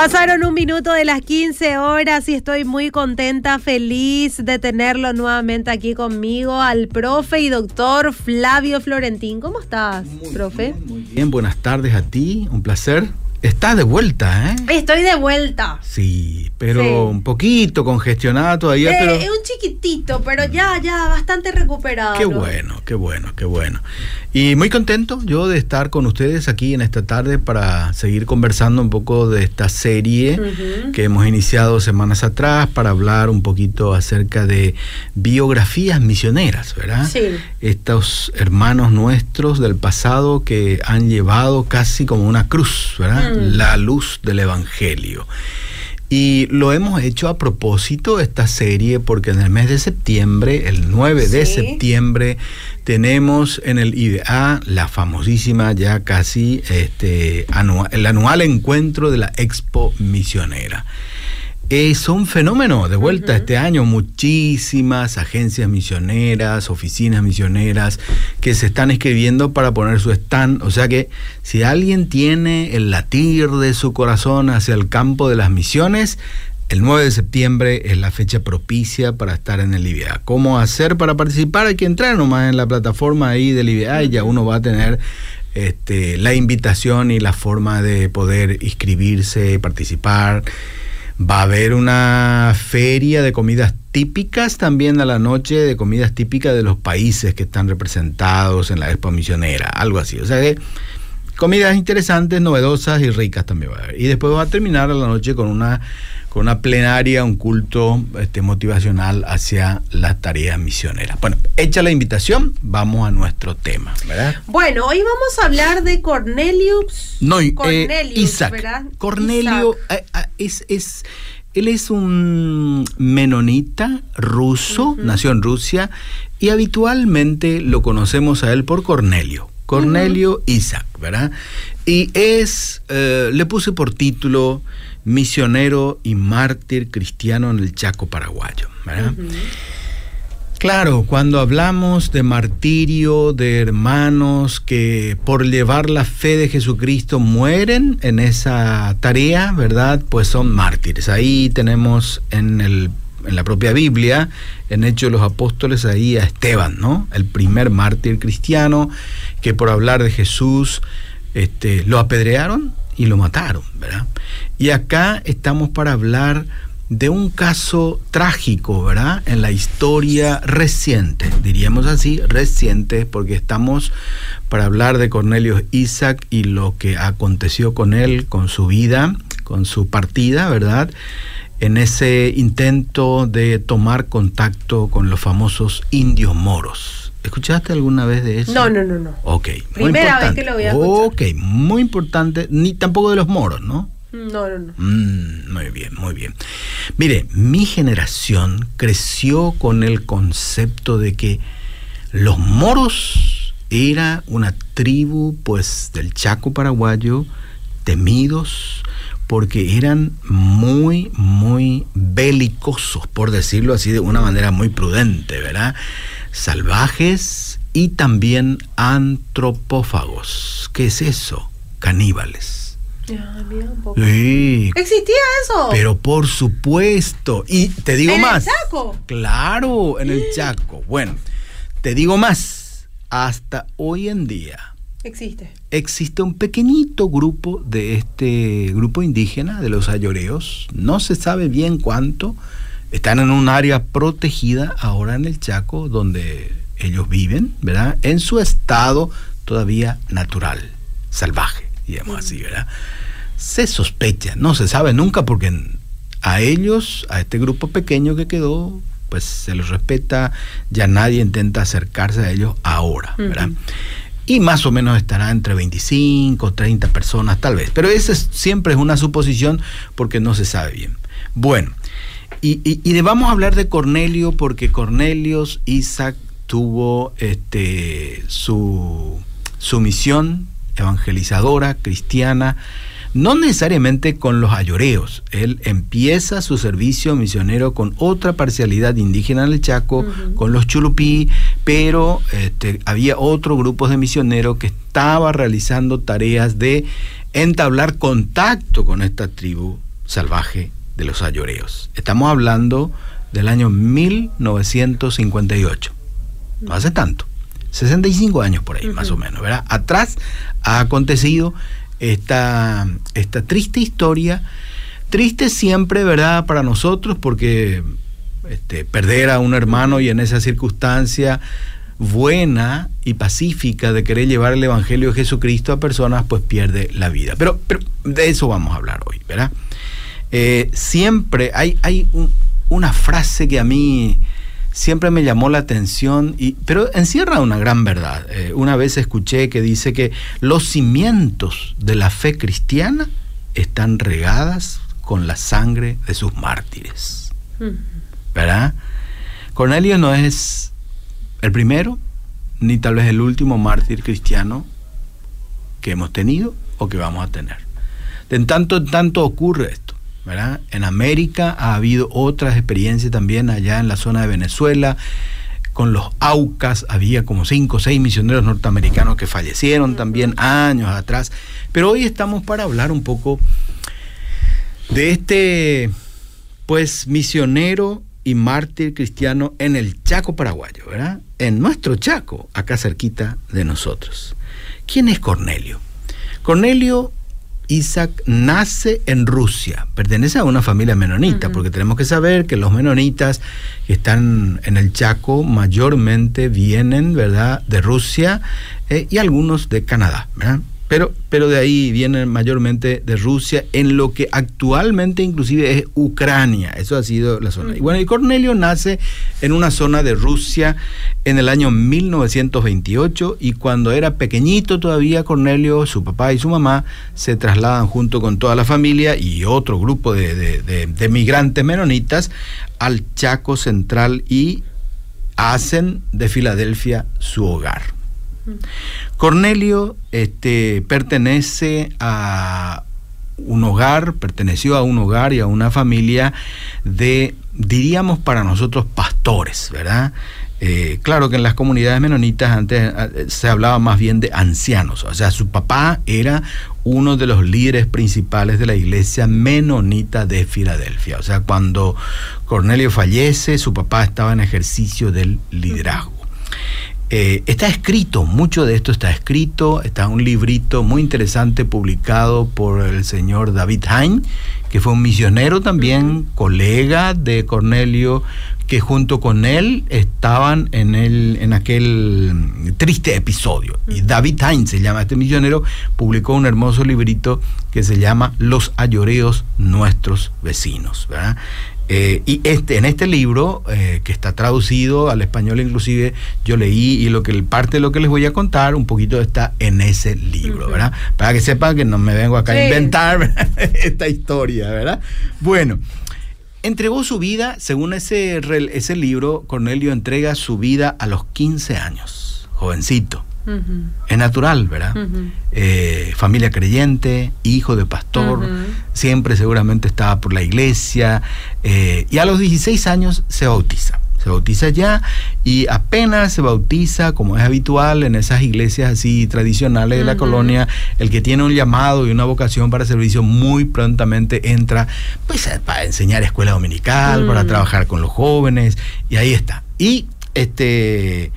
Pasaron un minuto de las 15 horas y estoy muy contenta, feliz de tenerlo nuevamente aquí conmigo, al profe y doctor Flavio Florentín. ¿Cómo estás, profe? muy bien, buenas tardes a ti, un placer. Estás de vuelta, ¿eh? Estoy de vuelta. Sí, pero un poquito congestionada todavía. Eh, pero... Es un chiquitito, pero ya, ya, bastante recuperado. Qué bueno, qué bueno, qué bueno. Y muy contento yo de estar con ustedes aquí en esta tarde para seguir conversando un poco de esta serie que hemos iniciado semanas atrás para hablar un poquito acerca de biografías misioneras, ¿verdad? Sí. Estos hermanos nuestros del pasado que han llevado casi como una cruz, ¿verdad? la luz del Evangelio. Y lo hemos hecho a propósito esta serie porque en el mes de septiembre, el 9 de septiembre, tenemos en el IDA la famosísima ya casi este, anual, el anual encuentro de la Expo Misionera es un fenómeno de vuelta este año. Muchísimas agencias misioneras, oficinas misioneras que se están escribiendo para poner su stand. O sea que si alguien tiene el latir de su corazón hacia el campo de las misiones, el 9 de septiembre es la fecha propicia para estar en el IBA. ¿Cómo hacer para participar? Hay que entrar nomás en la plataforma ahí del IBA y ya uno va a tener este, la invitación y la forma de poder inscribirse, participar. Va a haber una feria de comidas típicas también a la noche, de comidas típicas de los países que están representados en la Expo Misionera, algo así. O sea que comidas interesantes, novedosas y ricas también va a haber. Y después va a terminar a la noche con una con una plenaria, un culto este, motivacional hacia las tareas misioneras. Bueno, hecha la invitación, vamos a nuestro tema, ¿verdad? Bueno, hoy vamos a hablar de Cornelius. No, eh, Cornelius, Isaac. ¿verdad? Cornelio eh, ah, es, es, él es un menonita ruso, nació en Rusia, y habitualmente lo conocemos a él por Cornelio. Cornelio Isaac, ¿verdad? Y es, eh, le puse por título misionero y mártir cristiano en el Chaco paraguayo. Claro, cuando hablamos de martirio, de hermanos que por llevar la fe de Jesucristo mueren en esa tarea, ¿verdad? Pues son mártires. Ahí tenemos en, el, en la propia Biblia, en Hechos de los Apóstoles, ahí a Esteban, ¿no? El primer mártir cristiano que por hablar de Jesús este, lo apedrearon y lo mataron, ¿verdad? Y acá estamos para hablar de un caso trágico, ¿verdad? En la historia reciente, diríamos así, reciente, porque estamos para hablar de Cornelio Isaac y lo que aconteció con él, con su vida, con su partida, ¿verdad? En ese intento de tomar contacto con los famosos indios moros. ¿Escuchaste alguna vez de eso? No, no, no, no. Ok. Primera vez que lo voy a escuchar. Ok, muy importante, ni tampoco de los moros, ¿no? No, no, no. Mm, muy bien, muy bien. Mire, mi generación creció con el concepto de que los moros era una tribu, pues, del Chaco paraguayo, temidos, porque eran muy, muy belicosos, por decirlo así de una manera muy prudente, ¿verdad? Salvajes y también antropófagos. ¿Qué es eso? Caníbales. Sí. ¿Existía eso? Pero por supuesto. Y te digo más. ¿En el Chaco? Claro, en el Chaco. Bueno, te digo más. Hasta hoy en día. Existe. Existe un pequeñito grupo de este grupo indígena, de los ayoreos. No se sabe bien cuánto. Están en un área protegida ahora en el Chaco, donde ellos viven, ¿verdad? En su estado todavía natural, salvaje, digamos así, ¿verdad? se sospecha, no se sabe nunca porque a ellos, a este grupo pequeño que quedó, pues se los respeta, ya nadie intenta acercarse a ellos ahora, ¿verdad? Y más o menos estará entre 25, 30 personas tal vez, pero esa siempre es una suposición porque no se sabe bien. Bueno, y, y, vamos a hablar de Cornelio porque Cornelios Isaac tuvo este, su, su misión evangelizadora, cristiana, no necesariamente con los ayoreos. Él empieza su servicio misionero con otra parcialidad indígena en el Chaco, con los chulupí, pero este, había otro grupo de misioneros que estaba realizando tareas de entablar contacto con esta tribu salvaje de los ayoreos. Estamos hablando del año 1958. No hace tanto. 65 años por ahí, más o menos, ¿verdad? Atrás ha acontecido esta, esta triste historia, triste siempre, ¿verdad? Para nosotros, porque este, perder a un hermano y en esa circunstancia buena y pacífica de querer llevar el Evangelio de Jesucristo a personas, pues pierde la vida. Pero, pero de eso vamos a hablar hoy, ¿verdad? Eh, siempre hay, hay una frase que a mí siempre me llamó la atención, y, pero encierra una gran verdad. Eh, una vez escuché que dice que los cimientos de la fe cristiana están regadas con la sangre de sus mártires. ¿Verdad? Cornelio no es el primero, ni tal vez el último mártir cristiano que hemos tenido o que vamos a tener. De tanto en tanto ocurre esto. En América ha habido otras experiencias también allá en la zona de Venezuela. Con los AUCAS había como cinco o seis misioneros norteamericanos que fallecieron también años atrás. Pero hoy estamos para hablar un poco de este, pues, misionero y mártir cristiano en el Chaco paraguayo, ¿verdad? En nuestro Chaco, acá cerquita de nosotros. ¿Quién es Cornelio? Cornelio Isaac nace en Rusia, pertenece a una familia menonita, porque tenemos que saber que los menonitas que están en el Chaco mayormente vienen, ¿verdad?, de Rusia eh, y algunos de Canadá, ¿verdad? Pero, pero de ahí vienen mayormente de Rusia, en lo que actualmente inclusive es Ucrania. Eso ha sido la zona. Y bueno, y Cornelio nace en una zona de Rusia en el año 1928 y cuando era pequeñito todavía Cornelio, su papá y su mamá se trasladan junto con toda la familia y otro grupo de, de, de migrantes menonitas al Chaco Central y hacen de Filadelfia su hogar. Cornelio este, pertenece a un hogar, perteneció a un hogar y a una familia de, diríamos para nosotros, pastores, ¿verdad? Eh, claro que en las comunidades menonitas antes eh, se hablaba más bien de ancianos, o sea, su papá era uno de los líderes principales de la iglesia menonita de Filadelfia, o sea, cuando Cornelio fallece, su papá estaba en ejercicio del liderazgo. Eh, está escrito, mucho de esto está escrito, está un librito muy interesante publicado por el señor David Hain, que fue un misionero también, colega de Cornelio, que junto con él estaban en, el, en aquel triste episodio. Y David Hain se llama este misionero, publicó un hermoso librito que se llama Los ayoreos nuestros vecinos. ¿verdad? Eh, y este, en este libro, eh, que está traducido al español inclusive, yo leí y lo que parte de lo que les voy a contar, un poquito está en ese libro, ¿verdad? Para que sepan que no me vengo acá a inventar esta historia, ¿verdad? Bueno, entregó su vida, según ese, ese libro, Cornelio entrega su vida a los 15 años, jovencito. Es natural, ¿verdad? Eh, familia creyente, hijo de pastor, siempre seguramente estaba por la iglesia eh, y a los 16 años se bautiza. Se bautiza ya y apenas se bautiza, como es habitual en esas iglesias así tradicionales de la colonia, el que tiene un llamado y una vocación para servicio muy prontamente entra pues para enseñar escuela dominical, para trabajar con los jóvenes y ahí está. Y este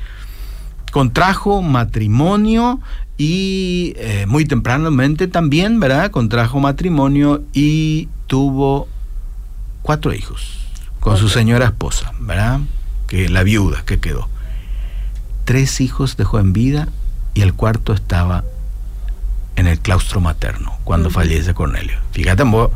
contrajo matrimonio y eh, muy tempranamente también, ¿verdad? Contrajo matrimonio y tuvo cuatro hijos con su señora esposa, ¿verdad? Que la viuda que quedó. Tres hijos dejó en vida y el cuarto estaba en el claustro materno cuando fallece Cornelio. Fíjate, vos,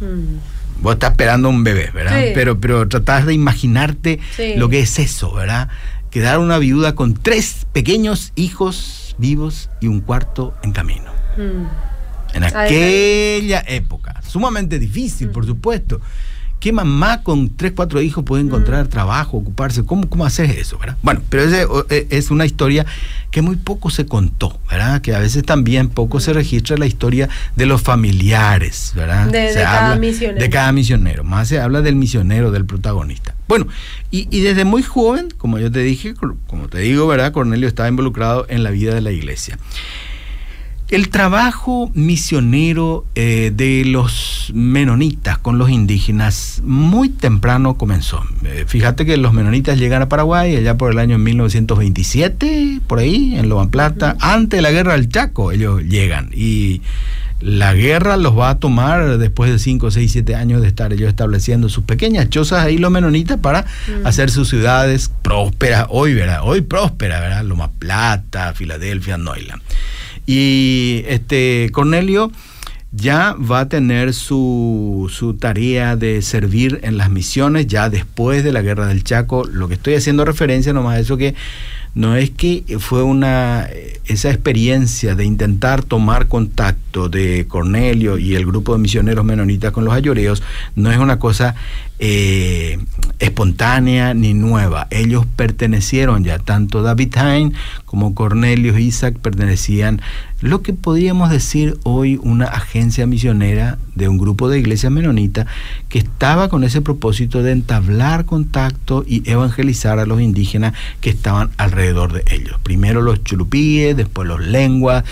mm. vos estás esperando un bebé, ¿verdad? Pero, pero tratás de imaginarte lo que es eso, ¿verdad? Quedar una viuda con tres pequeños hijos vivos y un cuarto en camino. Mm. En aquella época, sumamente difícil, por supuesto. ¿Qué mamá con tres, cuatro hijos puede encontrar trabajo, ocuparse? ¿Cómo, cómo haces eso, verdad? Bueno, pero ese, eh, es una historia que muy poco se contó, ¿verdad? Que a veces también poco se registra la historia de los familiares, ¿verdad? De, cada misionero. De cada misionero. Más se habla del misionero, del protagonista. Bueno, y, y desde muy joven, como yo te dije, como te digo, ¿verdad? Cornelio estaba involucrado en la vida de la iglesia. El trabajo misionero eh, de los menonitas con los indígenas muy temprano comenzó. Eh, fíjate que los menonitas llegan a Paraguay allá por el año 1927, por ahí, en Loban Plata, antes de la guerra del Chaco, ellos llegan. Y la guerra los va a tomar después de 5, 6, 7 años de estar ellos estableciendo sus pequeñas chozas ahí los menonitas para hacer sus ciudades prósperas, hoy, ¿verdad? Hoy prósperas, ¿verdad? Loma Plata, Filadelfia, Neuland. Y este Cornelio ya va a tener su, su, tarea de servir en las misiones ya después de la guerra del Chaco. Lo que estoy haciendo referencia nomás a eso que no es que fue una esa experiencia de intentar tomar contacto de Cornelio y el grupo de misioneros menonitas con los ayoreos, no es una cosa eh, espontánea ni nueva. Ellos pertenecieron ya, tanto David Hain como Cornelio y Isaac pertenecían lo que podríamos decir hoy una agencia misionera de un grupo de iglesias menonitas que estaba con ese propósito de entablar contacto y evangelizar a los indígenas que estaban alrededor de ellos. Primero los chulupíes, después los lenguas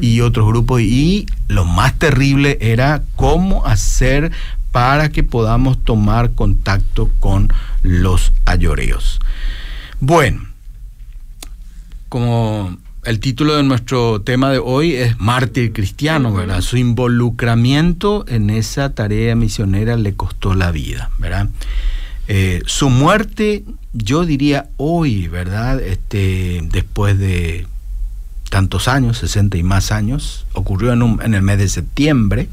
y otros grupos. Y lo más terrible era cómo hacer para que podamos tomar contacto con los ayoreos. Bueno, como el título de nuestro tema de hoy es Mártir Cristiano, ¿verdad? Su involucramiento en esa tarea misionera le costó la vida, ¿verdad? Eh, su muerte, yo diría hoy, ¿verdad? Este, después de tantos años, 60 y más años, ocurrió en, en el mes de septiembre,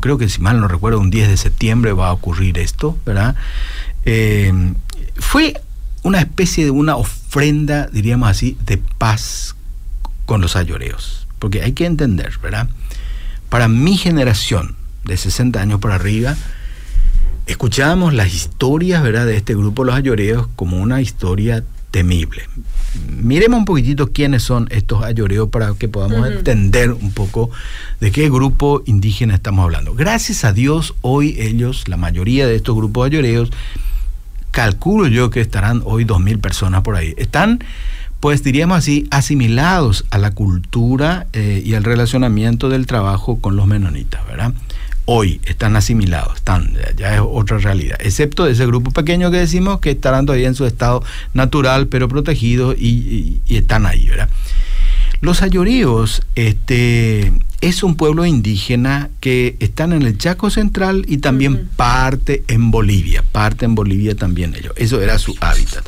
creo que si mal no recuerdo, un 10 de septiembre va a ocurrir esto, ¿verdad? Eh, fue una especie de una ofrenda, diríamos así, de paz con los ayoreos. Porque hay que entender, ¿verdad? Para mi generación, de 60 años para arriba, escuchábamos las historias, ¿verdad?, de este grupo Los Ayoreos como una historia temible. Miremos un poquitito quiénes son estos ayoreos para que podamos entender un poco de qué grupo indígena estamos hablando. Gracias a Dios, hoy ellos, la mayoría de estos grupos ayoreos, calculo yo que estarán hoy dos mil personas por ahí. Están, pues diríamos así, asimilados a la cultura eh, y al relacionamiento del trabajo con los menonitas, ¿verdad? Hoy están asimilados, están, ya es otra realidad, excepto ese grupo pequeño que decimos que estarán todavía en su estado natural, pero protegidos y, y están ahí, ¿verdad? Los ayoríos este, es un pueblo indígena que están en el Chaco Central y también parte en Bolivia, parte en Bolivia también ellos. Eso era su hábitat.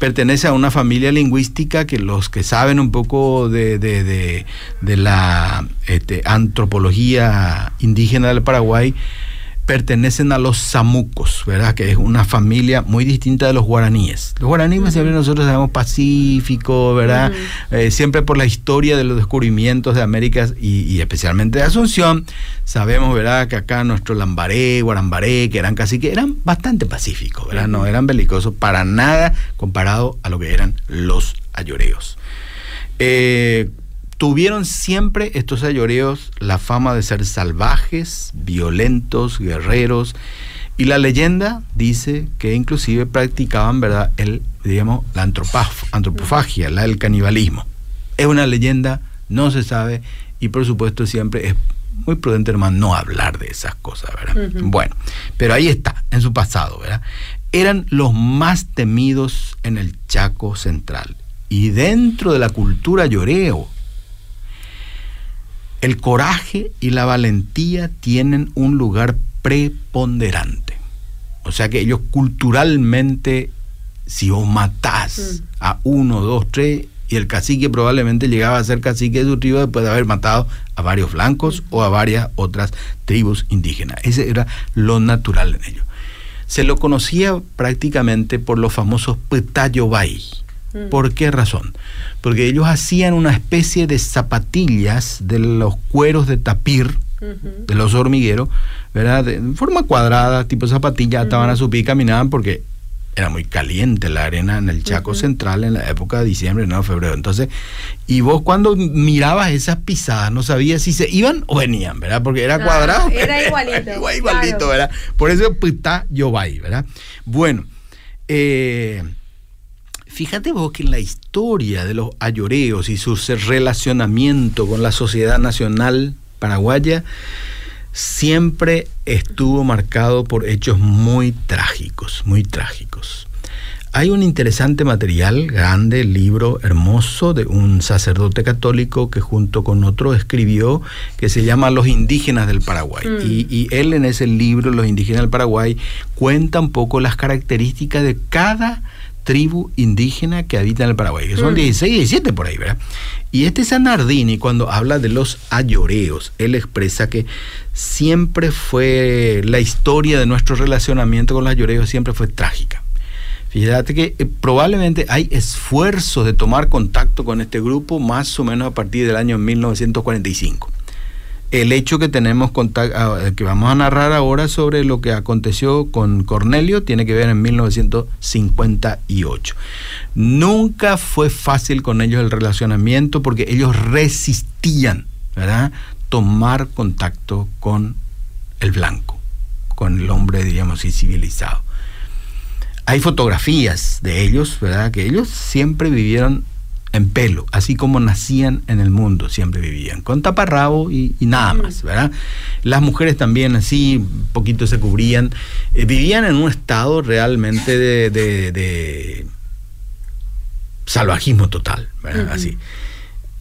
Pertenece a una familia lingüística que los que saben un poco de, de, de, la este, antropología indígena del Paraguay, pertenecen a los samucos, ¿verdad? Que es una familia muy distinta de los guaraníes. Los guaraníes siempre nosotros sabemos pacífico, ¿verdad? Eh, siempre por la historia de los descubrimientos de América y, especialmente de Asunción, sabemos, ¿verdad? Que acá nuestro Lambaré, Guarambaré, que eran casi que eran bastante pacíficos, ¿verdad? No eran belicosos para nada comparado a lo que eran los ayoreos. Eh, Tuvieron siempre estos ayoreos la fama de ser salvajes, violentos, guerreros, y la leyenda dice que inclusive practicaban, ¿verdad?, el, digamos, la antropofagia, la, el canibalismo. Es una leyenda, no se sabe, y por supuesto siempre es muy prudente, hermano, no hablar de esas cosas, ¿verdad? Bueno, pero ahí está, en su pasado, ¿verdad? Eran los más temidos en el Chaco Central. Y dentro de la cultura lloreo, el coraje y la valentía tienen un lugar preponderante. O sea que ellos culturalmente, si vos matás mm. a uno, dos, tres, y el cacique probablemente llegaba a ser cacique de su tribu después de haber matado a varios blancos o a varias otras tribus indígenas. Ese era lo natural en ellos. Se lo conocía prácticamente por los famosos Petayobay Mm. ¿Por qué razón? Porque ellos hacían una especie de zapatillas de los cueros de tapir, de los hormigueros, ¿verdad? De forma cuadrada, tipo zapatilla, estaban a su pie y caminaban porque era muy caliente la arena en el Chaco Central en la época de diciembre, no, febrero. Entonces, y vos cuando mirabas esas pisadas no sabías si se iban o venían, ¿verdad? Porque era Ah, cuadrado. era igualito, Igual- igualito, claro. ¿verdad? Por eso pita yo ahí, ¿verdad? Bueno, eh, fíjate vos que en la historia de los ayoreos y su relacionamiento con la sociedad nacional paraguaya, siempre estuvo marcado por hechos muy trágicos, muy trágicos. Hay un interesante material, grande, libro hermoso de un sacerdote católico que junto con otro escribió que se llama Los indígenas del Paraguay. Mm. Y, y él en ese libro, Los indígenas del Paraguay, cuenta un poco las características de cada tribu indígena que habita en el Paraguay, que son Mm. 16, 17 por ahí, ¿verdad? Y este Sanardini, cuando habla de los ayoreos, él expresa que siempre fue, la historia de nuestro relacionamiento con los ayoreos siempre fue trágica. Fíjate que eh, probablemente hay esfuerzos de tomar contacto con este grupo más o menos a partir del año 1945. El hecho que tenemos ah, que vamos a narrar ahora sobre lo que aconteció con Cornelio tiene que ver en 1958. Nunca fue fácil con ellos el relacionamiento porque ellos resistían, ¿verdad? Tomar contacto con el blanco, con el hombre, diríamos, así, civilizado hay fotografías de ellos, ¿verdad? Que ellos siempre vivieron en pelo, así como nacían en el mundo, siempre vivían, con taparrabo y, y nada más, ¿verdad? Las mujeres también así, un poquito se cubrían, eh, vivían en un estado realmente de, de- de salvajismo total, ¿verdad? Así.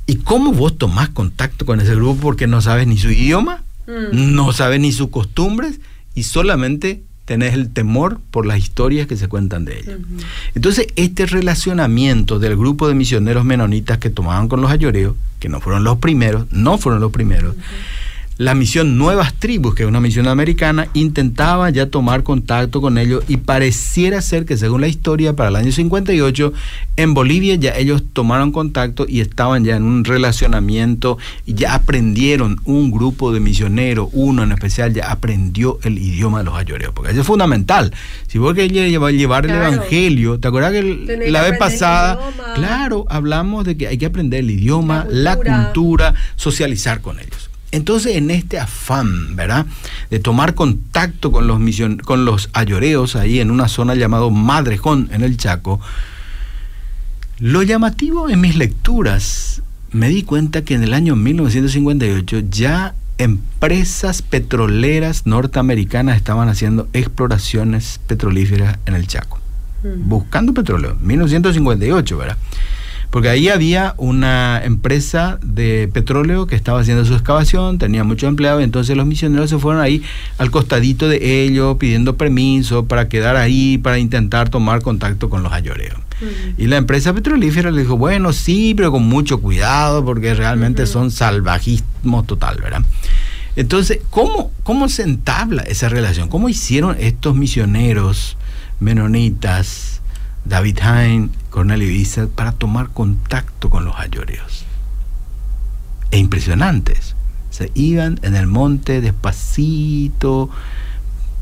¿Y cómo vos tomás contacto con ese grupo porque no sabes ni su idioma, no sabes ni sus costumbres y solamente tenés el temor por las historias que se cuentan de? Ujú. Entonces, este relacionamiento del grupo de misioneros menonitas que tomaban con los ayoreos, que no fueron los primeros, no fueron los primeros, la misión Nuevas Tribus, que es una misión americana, intentaba ya tomar contacto con ellos y pareciera ser que según la historia, para el año 58, en Bolivia ya ellos tomaron contacto y estaban ya en un relacionamiento y ya aprendieron un grupo de misioneros, uno en especial ya aprendió el idioma de los ayoreos, porque eso es fundamental. Si vos querés llevar, llevar el evangelio, ¿te acuerdas que el- la vez pasada, claro, hablamos de que hay que aprender el idioma, La cultura, socializar con ellos. Entonces, en este afán, ¿verdad? De tomar contacto con los, mision con los ayoreos ahí en una zona llamada Madrejón, en el Chaco, lo llamativo en mis lecturas, me di cuenta que en el año 1958 ya empresas petroleras norteamericanas estaban haciendo exploraciones petrolíferas en el Chaco, Mm. buscando petróleo, 1958, ¿verdad? Porque ahí había una empresa de petróleo que estaba haciendo su excavación, tenía muchos empleados, entonces los misioneros se fueron ahí al costadito de ellos pidiendo permiso para quedar ahí, para intentar tomar contacto con los ayoreos. Y la empresa petrolífera le dijo, bueno, sí, pero con mucho cuidado porque realmente son salvajismo total, ¿verdad? Entonces, ¿cómo, ¿cómo se entabla esa relación? ¿Cómo hicieron estos misioneros menonitas, David Hain, Cornelio Isa, para tomar contacto con los ayoreos? E impresionantes. Se iban en el monte despacito,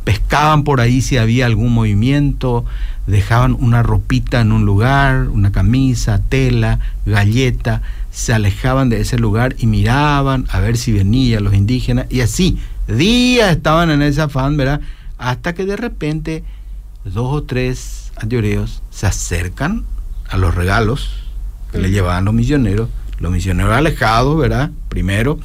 pescaban por ahí si había algún movimiento, dejaban una ropita en un lugar, una camisa, tela, galleta, se alejaban de ese lugar y miraban a ver si venían los indígenas y así, días estaban en ese afán, ¿verdad? Hasta que de repente dos o tres ayoreos se acercan a los regalos que le llevaban los misioneros, los misioneros alejados, ¿verdad? Primero.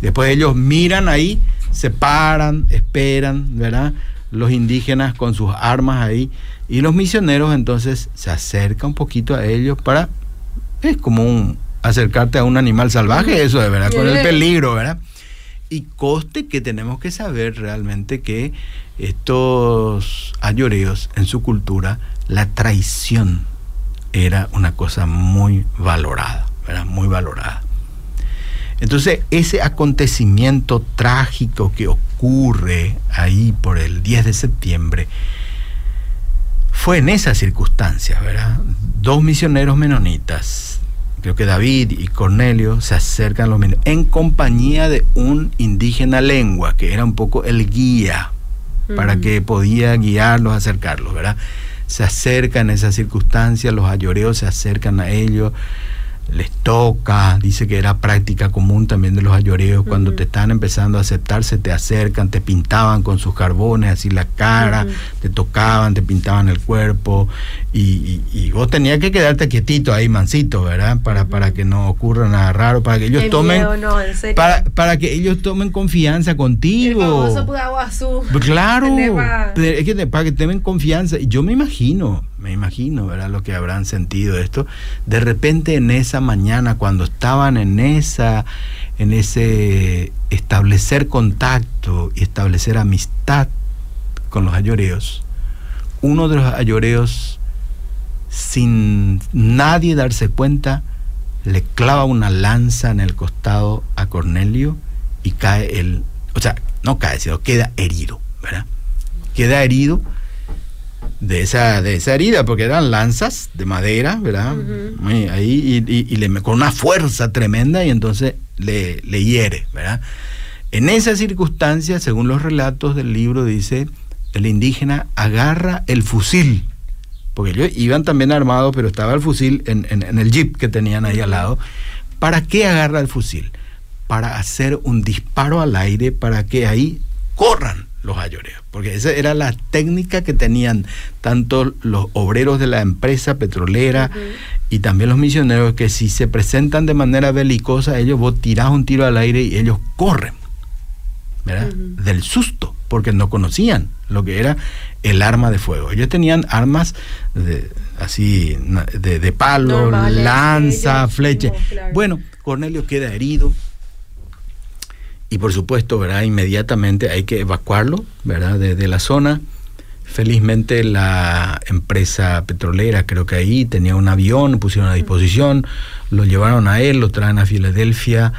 Después ellos miran ahí, se paran, esperan, ¿verdad? Los indígenas con sus armas ahí. Y los misioneros entonces se acercan un poquito a ellos para... Es como un acercarte a un animal salvaje, eso es, ¿verdad? Con el peligro, ¿verdad? Y coste que tenemos que saber realmente que estos ayoreos en su cultura, la traición era una cosa muy valorada. Muy valorada. Entonces, ese acontecimiento trágico que ocurre ahí por el 10 de septiembre fue en esas circunstancias, ¿verdad? Dos misioneros menonitas creo que David y Cornelio se acercan a los mineros en compañía de un indígena lengua, que era un poco el guía para que podía guiarlos, acercarlos, ¿verdad? Se acercan en esas circunstancias, los ayoreos se acercan a ellos, les toca, dice que era práctica común también de los ayoreos, cuando te están empezando a aceptarse, te acercan, te pintaban con sus carbones, así la cara, te tocaban, te pintaban el cuerpo, y, y, vos tenías que quedarte quietito ahí, mansito, ¿verdad? Para, para que no ocurra nada raro, para que ellos tomen... Para, para que ellos tomen confianza contigo. Pues claro, es que para que tomen confianza. Y yo me imagino, me imagino, ¿verdad? Lo que habrán sentido esto. De repente en esa mañana, cuando estaban en esa, en ese establecer contacto y establecer amistad con los ayoreos, uno de los ayoreos, sin nadie darse cuenta, le clava una lanza en el costado a Cornelio y cae él, o sea, no cae, sino queda herido, ¿verdad? Queda herido de esa, de esa herida, porque eran lanzas de madera, ¿verdad? Ahí, y, le, con una fuerza tremenda y entonces le, le hiere, ¿verdad? En esa circunstancia, según los relatos del libro, dice, el indígena agarra el fusil, porque ellos iban también armados, pero estaba el fusil en, en el jeep que tenían ahí al lado. ¿Para qué agarra el fusil? Para hacer un disparo al aire para que ahí corran los ayoreos, porque esa era la técnica que tenían tanto los obreros de la empresa petrolera y también los misioneros, que si se presentan de manera belicosa, ellos vos tirás un tiro al aire y ellos corren, ¿verdad? Del susto, porque no conocían lo que era el arma de fuego. Ellos tenían armas de, así de, palo, lanza, flecha. Bueno, Cornelio queda herido, y por supuesto, ¿verdad? Inmediatamente hay que evacuarlo, ¿verdad? Desde la zona. Felizmente la empresa petrolera, creo que ahí tenía un avión, pusieron a disposición, lo llevaron a él, lo traen a Filadelfia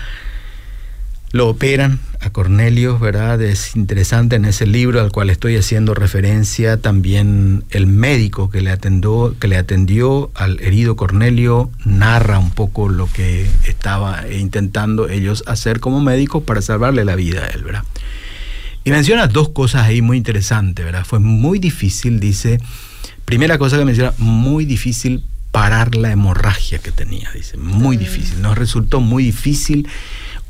lo operan a Cornelio, ¿verdad? Es interesante en ese libro al cual estoy haciendo referencia también el médico que le atendió, que le atendió al herido Cornelio narra un poco lo que estaba intentando ellos hacer como médicos para salvarle la vida a él, ¿verdad? Y menciona dos cosas ahí muy interesantes, ¿verdad? Fue muy difícil, dice, primera cosa que menciona, muy difícil parar la hemorragia que tenía, dice, muy difícil, nos resultó muy difícil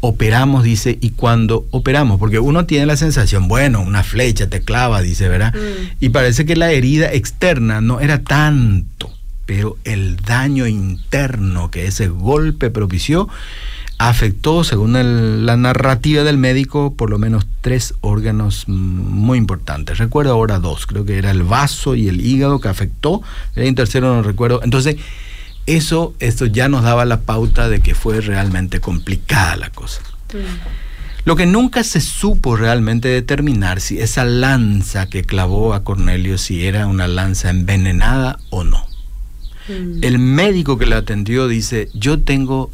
operamos, dice, y cuando operamos, porque uno tiene la sensación, bueno, una flecha te clava, dice, ¿verdad? Mm. Y parece que la herida externa no era tanto, pero el daño interno que ese golpe propició afectó, según la narrativa del médico, por lo menos tres órganos muy importantes. Recuerdo ahora dos, creo que era el vaso y el hígado que afectó, el tercero no recuerdo. Entonces, eso, esto ya nos daba la pauta de que fue realmente complicada la cosa. Mm. Lo que nunca se supo realmente determinar si esa lanza que clavó a Cornelio, si era una lanza envenenada o no. Mm. El médico que le atendió dice, yo tengo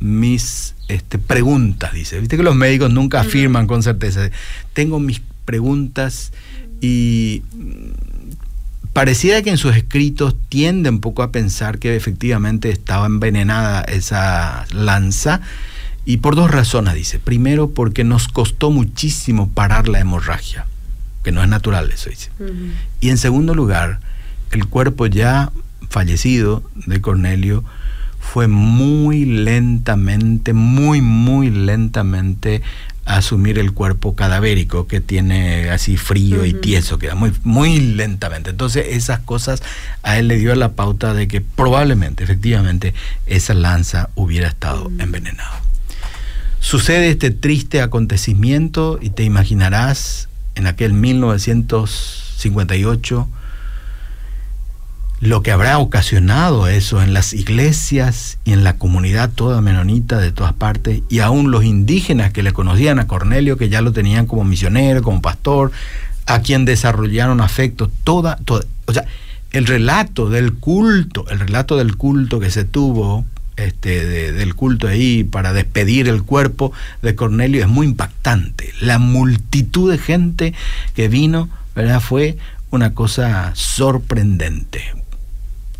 mis este, preguntas, dice. Viste que los médicos nunca afirman con certeza. Tengo mis preguntas y pareciera que en sus escritos tiende un poco a pensar que efectivamente estaba envenenada esa lanza y por dos razones, dice. Primero, porque nos costó muchísimo parar la hemorragia, que no es natural eso, dice. Y en segundo lugar, el cuerpo ya fallecido de Cornelio fue muy lentamente, muy, muy lentamente asumir el cuerpo cadavérico que tiene así frío y tieso, queda muy, muy lentamente. Entonces esas cosas a él le dio la pauta de que probablemente, efectivamente, esa lanza hubiera estado envenenada. Sucede este triste acontecimiento y te imaginarás en aquel 1958 lo que habrá ocasionado eso en las iglesias y en la comunidad toda menonita de todas partes, y aún los indígenas que le conocían a Cornelio, que ya lo tenían como misionero, como pastor, a quien desarrollaron afecto, toda, toda, o sea, el relato del culto, el relato del culto que se tuvo, este, del culto ahí para despedir el cuerpo de Cornelio es muy impactante. La multitud de gente que vino, ¿verdad? Fue una cosa sorprendente,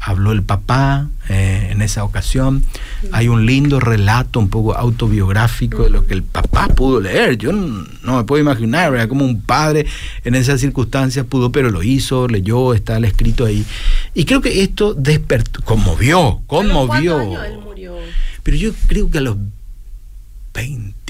habló el papá eh, en esa ocasión. Hay un lindo relato, un poco autobiográfico de lo que el papá pudo leer. Yo no, me puedo imaginar, ¿verdad? Como un padre en esas circunstancias pudo, pero lo hizo, leyó, está el escrito ahí. Y creo que esto despertó, conmovió, conmovió. Pero yo creo que a los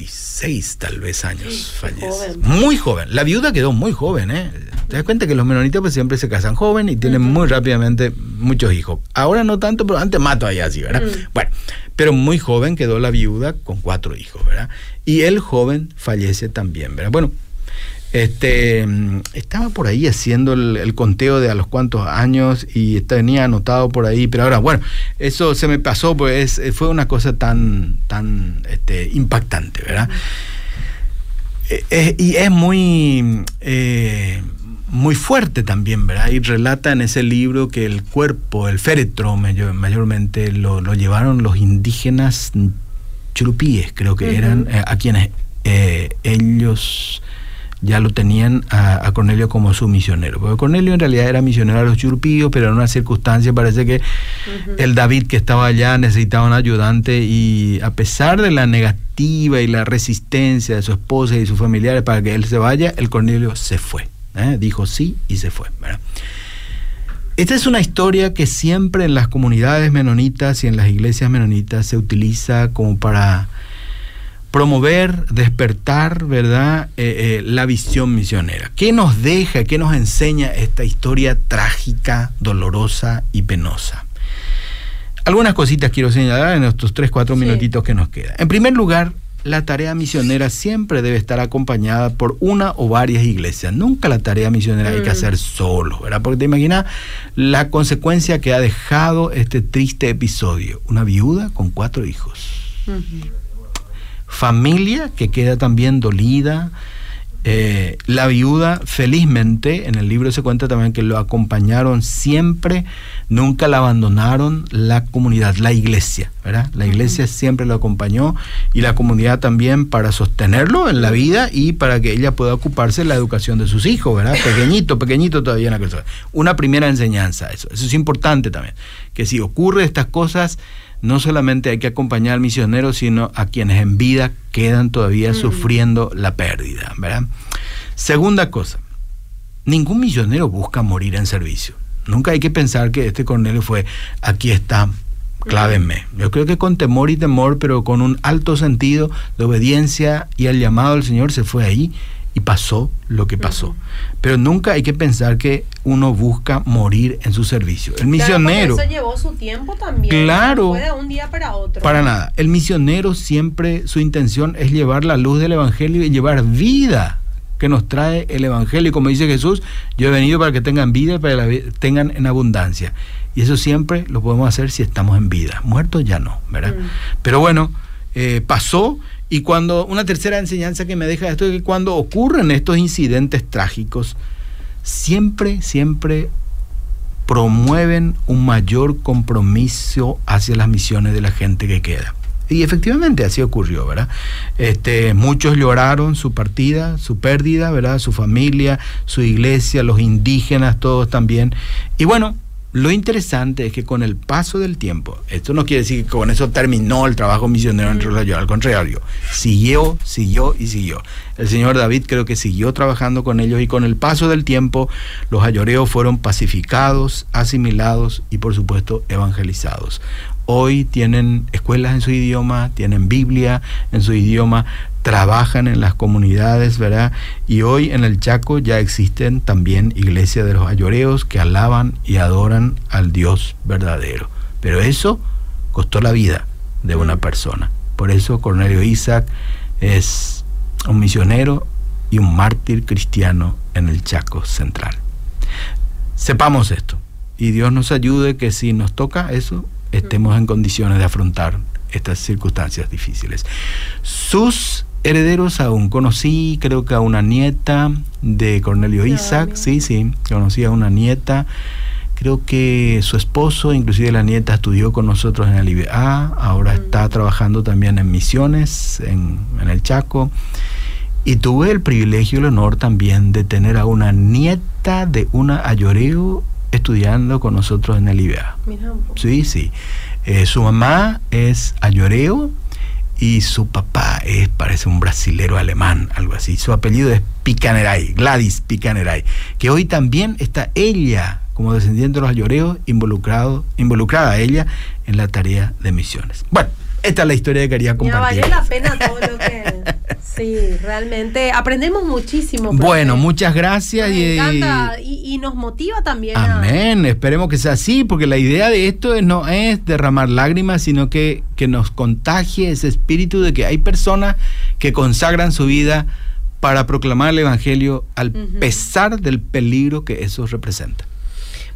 26 tal vez años fallece. Muy joven. La viuda quedó muy joven, ¿eh? Te das cuenta que los menonitas pues siempre se casan joven y tienen muy rápidamente muchos hijos. Ahora no tanto, pero antes mato allá así, ¿verdad? Bueno, pero muy joven quedó la viuda con cuatro hijos, ¿verdad? Y el joven fallece también, ¿verdad? Bueno, este, estaba por ahí haciendo el, conteo de a los cuantos años y tenía anotado por ahí, pero ahora, bueno, eso se me pasó, pues fue una cosa tan, tan este, impactante, ¿verdad? Eh, eh, y es muy, eh, muy fuerte también, ¿verdad? Y relata en ese libro que el cuerpo, el féretro, mayormente lo, llevaron los indígenas churupíes, creo que eran, a quienes ellos ya lo tenían a, Cornelio como su misionero. Porque Cornelio en realidad era misionero a los churpíos, pero en una circunstancia parece que el David que estaba allá necesitaba un ayudante y a pesar de la negativa y la resistencia de su esposa y sus familiares para que él se vaya, el Cornelio se fue. ¿eh? Dijo sí y se fue. Esta es una historia que siempre en las comunidades menonitas y en las iglesias menonitas se utiliza como para promover, despertar, ¿verdad?, eh, eh, la visión misionera. ¿Qué nos deja, qué nos enseña esta historia trágica, dolorosa y penosa? Algunas cositas quiero señalar en estos tres, cuatro minutitos que nos quedan. En primer lugar, la tarea misionera siempre debe estar acompañada por una o varias iglesias. Nunca la tarea misionera hay que mm. hacer solo, ¿verdad? Porque te imaginas la consecuencia que ha dejado este triste episodio. Una viuda con cuatro hijos familia que queda también dolida. Eh, la viuda, felizmente, en el libro se cuenta también que lo acompañaron siempre, nunca la abandonaron la comunidad, la iglesia, ¿verdad? La iglesia siempre lo acompañó y la comunidad también para sostenerlo en la vida y para que ella pueda ocuparse de la educación de sus hijos, ¿verdad? Pequeñito, pequeñito todavía en la persona. Una primera enseñanza, eso. Eso es importante también, que si ocurre estas cosas, no solamente hay que acompañar al misionero, sino a quienes en vida quedan todavía mm. sufriendo la pérdida, ¿verdad? Segunda cosa, ningún misionero busca morir en servicio. Nunca hay que pensar que este Cornelio fue, aquí está, clávenme. Yo creo que con temor y temor, pero con un alto sentido de obediencia y al llamado del Señor se fue ahí y pasó lo que pasó. Pero nunca hay que pensar que uno busca morir en su servicio. El misionero. eso llevó su tiempo también. Claro. fue de un día para otro. Para nada. El misionero siempre su intención es llevar la luz del evangelio y llevar vida que nos trae el evangelio. Como dice Jesús, yo he venido para que tengan vida y para que la tengan en abundancia. Y eso siempre lo podemos hacer si estamos en vida. Muertos ya no, ¿verdad? Mm. Pero bueno, eh, pasó y cuando una tercera enseñanza que me deja esto es que cuando ocurren estos incidentes trágicos, siempre, siempre promueven un mayor compromiso hacia las misiones de la gente que queda. Y efectivamente así ocurrió, ¿verdad? Este, muchos lloraron su partida, su pérdida, ¿verdad? Su familia, su iglesia, los indígenas, todos también. Y bueno, lo interesante es que con el paso del tiempo, esto no quiere decir que con eso terminó el trabajo misionero entre los al contrario, siguió, siguió y siguió. El señor David creo que siguió trabajando con ellos y con el paso del tiempo los ayoreos fueron pacificados, asimilados y por supuesto evangelizados. Hoy tienen escuelas en su idioma, tienen Biblia en su idioma, trabajan en las comunidades, ¿verdad? Y hoy en el Chaco ya existen también iglesias de los ayoreos que alaban y adoran al Dios verdadero. Pero eso costó la vida de una persona. Por eso Cornelio Isaac es un misionero y un mártir cristiano en el Chaco Central. Sepamos esto y Dios nos ayude que si nos toca eso, estemos en condiciones de afrontar estas circunstancias difíciles. Sus herederos aún. Conocí, creo que a una nieta de Cornelio Isaac, sí, sí, conocí a una nieta. Creo que su esposo, inclusive la nieta, estudió con nosotros en el IBA, ahora mm. está trabajando también en misiones, en, en el Chaco. Y tuve el privilegio y el honor también de tener a una nieta de una ayoreo estudiando con nosotros en el IBA. Sí, sí. Eh, su mamá es ayoreo y su papá es, parece un brasilero alemán, algo así. Su apellido es Picaneray, Gladys Picaneray, que hoy también está ella, como descendiente de los ayoreos, involucrado, involucrada ella en la tarea de misiones. Bueno, esta es la historia que quería compartir. Ya valió la pena todo lo que. Sí, realmente aprendemos muchísimo. Bueno, muchas gracias. Me encanta y, nos motiva también. Amén, esperemos que sea así, porque la idea de esto no es derramar lágrimas, sino que, que nos contagie ese espíritu de que hay personas que consagran su vida para proclamar el Evangelio al pesar del peligro que eso representa.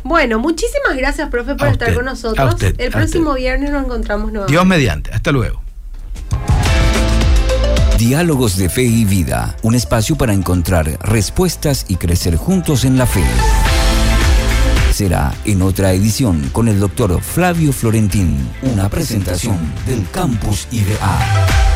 Bueno, muchísimas gracias, profe, por estar con nosotros. el próximo viernes nos encontramos nuevamente. Dios mediante. Hasta luego. Diálogos de Fe y Vida, un espacio para encontrar respuestas y crecer juntos en la fe. Será en otra edición con el doctor Flavio Florentín, una presentación del Campus IDA.